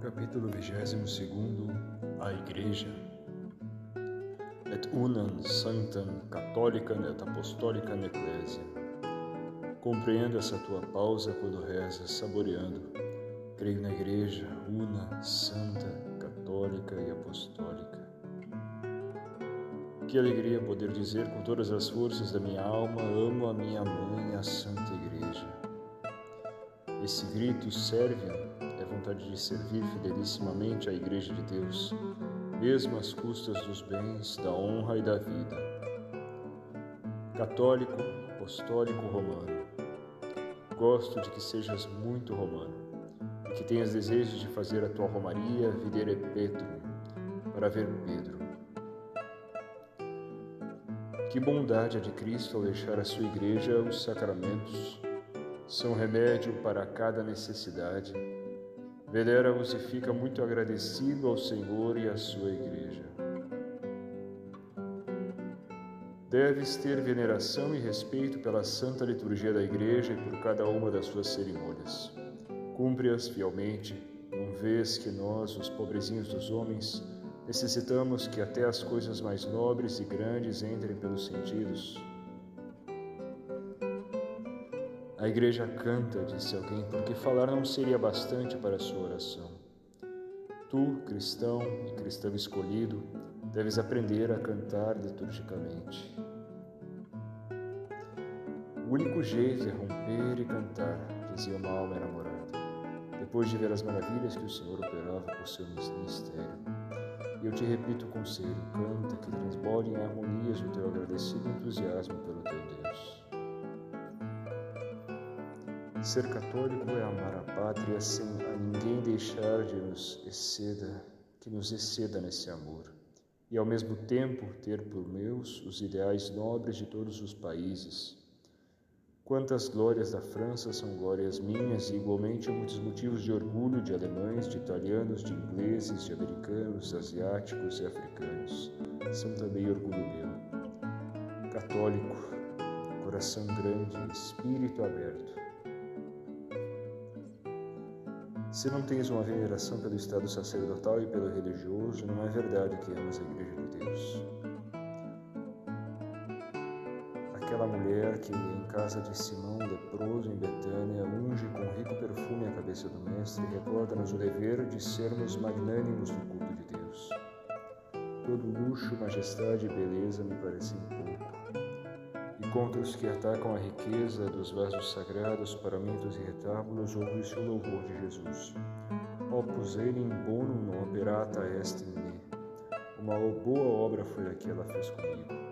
Capítulo 22 A Igreja Et unam sanctam catholicam et apostolicam ecclesia Compreendo essa tua pausa quando rezas, saboreando. Creio na Igreja, una, santa, católica e apostólica. Que alegria poder dizer com todas as forças da minha alma: amo a minha mãe, a Santa Igreja. Esse grito serve vontade de servir fidelissimamente à Igreja de Deus, mesmo às custas dos bens, da honra e da vida. Católico, apostólico romano, gosto de que sejas muito romano e que tenhas desejo de fazer a tua romaria videre Petro, para ver Pedro. Que bondade a de Cristo ao deixar a sua igreja os sacramentos, são remédio para cada necessidade Venera-os e fica muito agradecido ao Senhor e à sua igreja. Deves ter veneração e respeito pela santa liturgia da igreja e por cada uma das suas cerimônias. Cumpre-as fielmente, não vês que nós, os pobrezinhos dos homens, necessitamos que até as coisas mais nobres e grandes entrem pelos sentidos? A igreja canta, disse alguém, porque falar não seria bastante para a sua oração. Tu, cristão e cristão escolhido, deves aprender a cantar liturgicamente. O único jeito é romper e cantar, dizia uma alma enamorada, depois de ver as maravilhas que o Senhor operava por seu mistério. E eu te repito o conselho: canta que transborde em harmonias o teu agradecido entusiasmo pelo teu Deus. Ser católico é amar a pátria sem a ninguém deixar de nos exceda, que nos exceda nesse amor, e ao mesmo tempo ter por meus os ideais nobres de todos os países. Quantas glórias da França são glórias minhas, e igualmente muitos motivos de orgulho de alemães, de italianos, de ingleses, de americanos, asiáticos e africanos. São também orgulho meu. Católico, coração grande, espírito aberto Se não tens uma veneração pelo estado sacerdotal e pelo religioso, não é verdade que amas a Igreja de Deus. Aquela mulher que, em casa de Simão, leproso em Betânia, unge com rico perfume a cabeça do Mestre, recorda-nos o dever de sermos magnânimos no culto de Deus. Todo luxo, majestade e beleza me parecem pouco contra os que atacam a riqueza dos vasos sagrados, paramentos e retábulos, ouve-se o louvor de Jesus. Opus enim bonum non operata est in me. Uma boa obra foi a que ela fez comigo.